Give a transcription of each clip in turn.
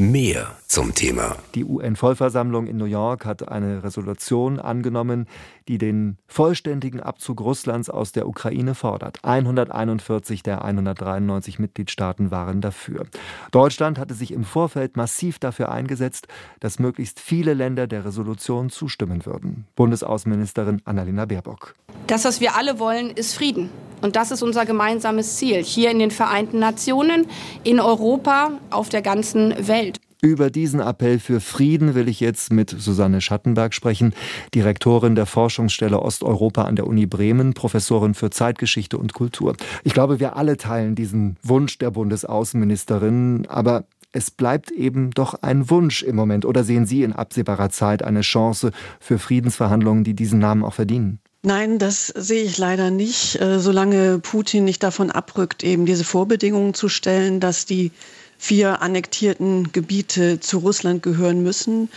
Mehr zum Thema. Die UN-Vollversammlung in New York hat eine Resolution angenommen, die den vollständigen Abzug Russlands aus der Ukraine fordert. 141 der 193 Mitgliedstaaten waren dafür. Deutschland hatte sich im Vorfeld massiv dafür eingesetzt, dass möglichst viele Länder der Resolution zustimmen würden. Bundesaußenministerin Annalena Baerbock. Das, was wir alle wollen, ist Frieden. Und das ist unser gemeinsames Ziel hier in den Vereinten Nationen, in Europa, auf der ganzen Welt. Über diesen Appell für Frieden will ich jetzt mit Susanne Schattenberg sprechen, Direktorin der Forschungsstelle Osteuropa an der Uni Bremen, Professorin für Zeitgeschichte und Kultur. Ich glaube, wir alle teilen diesen Wunsch der Bundesaußenministerin, aber es bleibt eben doch ein Wunsch im Moment. Oder sehen Sie in absehbarer Zeit eine Chance für Friedensverhandlungen, die diesen Namen auch verdienen? Nein, das sehe ich leider nicht, äh, solange Putin nicht davon abrückt, eben diese Vorbedingungen zu stellen, dass die vier annektierten Gebiete zu Russland gehören müssen.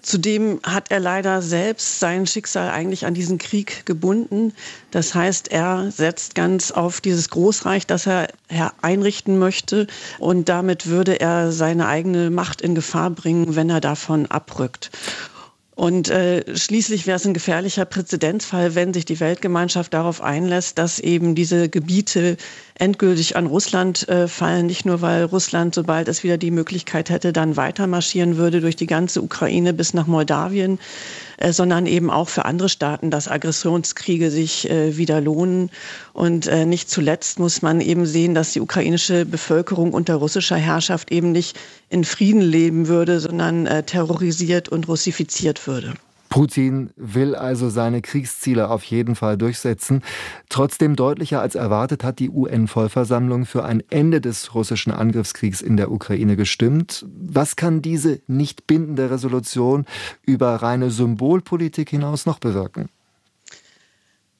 Zudem hat er leider selbst sein Schicksal eigentlich an diesen Krieg gebunden. Das heißt, er setzt ganz auf dieses Großreich, das er einrichten möchte. Und damit würde er seine eigene Macht in Gefahr bringen, wenn er davon abrückt. Und äh, schließlich wäre es ein gefährlicher Präzedenzfall, wenn sich die Weltgemeinschaft darauf einlässt, dass eben diese Gebiete endgültig an Russland äh, fallen. Nicht nur, weil Russland, sobald es wieder die Möglichkeit hätte, dann weiter marschieren würde durch die ganze Ukraine bis nach Moldawien, sondern eben auch für andere Staaten, dass Aggressionskriege sich äh, wieder lohnen. Und äh, nicht zuletzt muss man eben sehen, dass die ukrainische Bevölkerung unter russischer Herrschaft eben nicht in Frieden leben würde, sondern äh, terrorisiert und russifiziert würde. Putin will also seine Kriegsziele auf jeden Fall durchsetzen. Trotzdem deutlicher als erwartet hat die UN-Vollversammlung für ein Ende des russischen Angriffskriegs in der Ukraine gestimmt. Was kann diese nicht bindende Resolution über reine Symbolpolitik hinaus noch bewirken?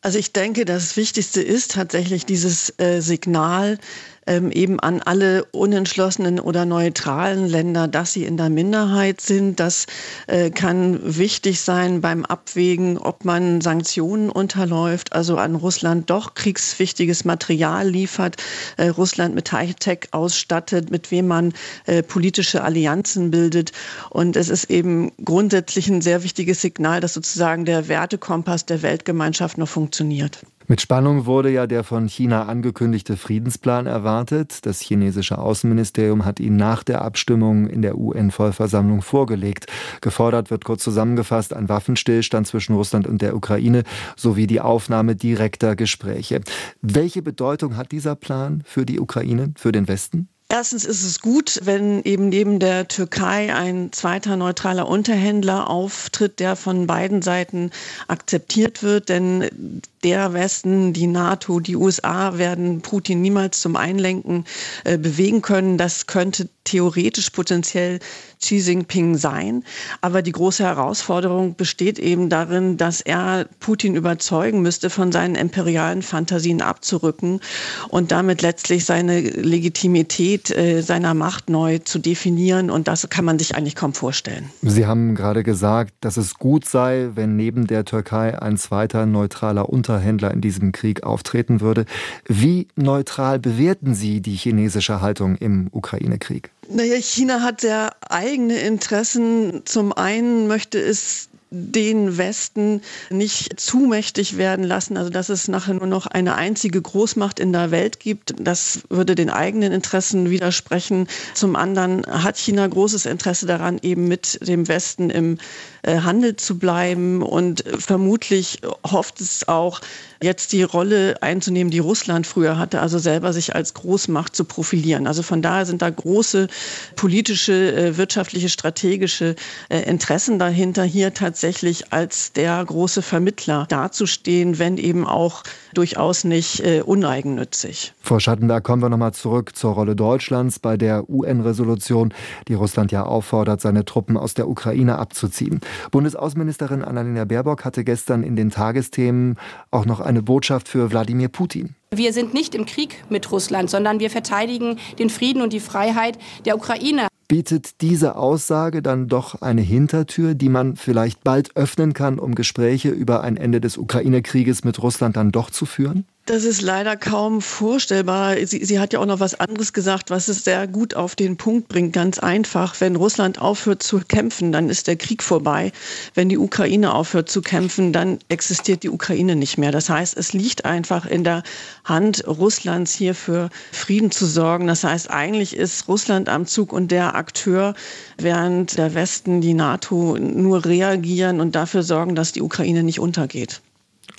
Also ich denke, das Wichtigste ist tatsächlich dieses äh, Signal, ähm, eben an alle unentschlossenen oder neutralen Länder, dass sie in der Minderheit sind. Das äh, kann wichtig sein beim Abwägen, ob man Sanktionen unterläuft, also an Russland doch kriegswichtiges Material liefert, äh, Russland mit Hightech ausstattet, mit wem man äh, politische Allianzen bildet. Und es ist eben grundsätzlich ein sehr wichtiges Signal, dass sozusagen der Wertekompass der Weltgemeinschaft noch funktioniert. Mit Spannung wurde ja der von China angekündigte Friedensplan erwartet. Das chinesische Außenministerium hat ihn nach der Abstimmung in der UN-Vollversammlung vorgelegt. Gefordert wird kurz zusammengefasst ein Waffenstillstand zwischen Russland und der Ukraine sowie die Aufnahme direkter Gespräche. Welche Bedeutung hat dieser Plan für die Ukraine, für den Westen? Erstens ist es gut, wenn eben neben der Türkei ein zweiter neutraler Unterhändler auftritt, der von beiden Seiten akzeptiert wird, denn der Westen, die NATO, die USA werden Putin niemals zum Einlenken äh, bewegen können. Das könnte theoretisch potenziell Xi Jinping sein. Aber die große Herausforderung besteht eben darin, dass er Putin überzeugen müsste, von seinen imperialen Fantasien abzurücken und damit letztlich seine Legitimität äh, seiner Macht neu zu definieren. Und das kann man sich eigentlich kaum vorstellen. Sie haben gerade gesagt, dass es gut sei, wenn neben der Türkei ein zweiter neutraler Unterhändler in diesem Krieg auftreten würde. Wie neutral bewerten Sie die chinesische Haltung im Ukraine-Krieg? Naja, China hat sehr eigene Interessen. Zum einen möchte es den Westen nicht zu mächtig werden lassen, also dass es nachher nur noch eine einzige Großmacht in der Welt gibt. Das würde den eigenen Interessen widersprechen. Zum anderen hat China großes Interesse daran, eben mit dem Westen im äh, Handel zu bleiben und vermutlich hofft es auch, jetzt die Rolle einzunehmen, die Russland früher hatte, also selber sich als Großmacht zu profilieren. Also von daher sind da große politische, äh, wirtschaftliche, strategische äh, Interessen dahinter, hier tatsächlich als der große Vermittler dazustehen, wenn eben auch durchaus nicht äh, uneigennützig. Frau Schattenberg, kommen wir nochmal zurück zur Rolle Deutschlands bei der UN-Resolution, die Russland ja auffordert, seine Truppen aus der Ukraine abzuziehen. Bundesaußenministerin Annalena Baerbock hatte gestern in den Tagesthemen auch noch eine Botschaft für Wladimir Putin. Wir sind nicht im Krieg mit Russland, sondern wir verteidigen den Frieden und die Freiheit der Ukraine. Bietet diese Aussage dann doch eine Hintertür, die man vielleicht bald öffnen kann, um Gespräche über ein Ende des Ukraine-Krieges mit Russland dann doch zu führen? Das ist leider kaum vorstellbar. Sie, sie, hat ja auch noch was anderes gesagt, was es sehr gut auf den Punkt bringt. Ganz einfach, wenn Russland aufhört zu kämpfen, dann ist der Krieg vorbei. Wenn die Ukraine aufhört zu kämpfen, dann existiert die Ukraine nicht mehr. Das heißt, es liegt einfach in der Hand Russlands hier für Frieden zu sorgen. Das heißt, eigentlich ist Russland am Zug und der Akteur, während der Westen, die NATO nur reagieren und dafür sorgen, dass die Ukraine nicht untergeht.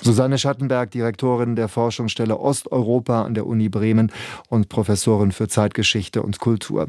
Susanne Schattenberg, Direktorin der Forschungsstelle Osteuropa an der Uni Bremen und Professorin für Zeitgeschichte und Kultur.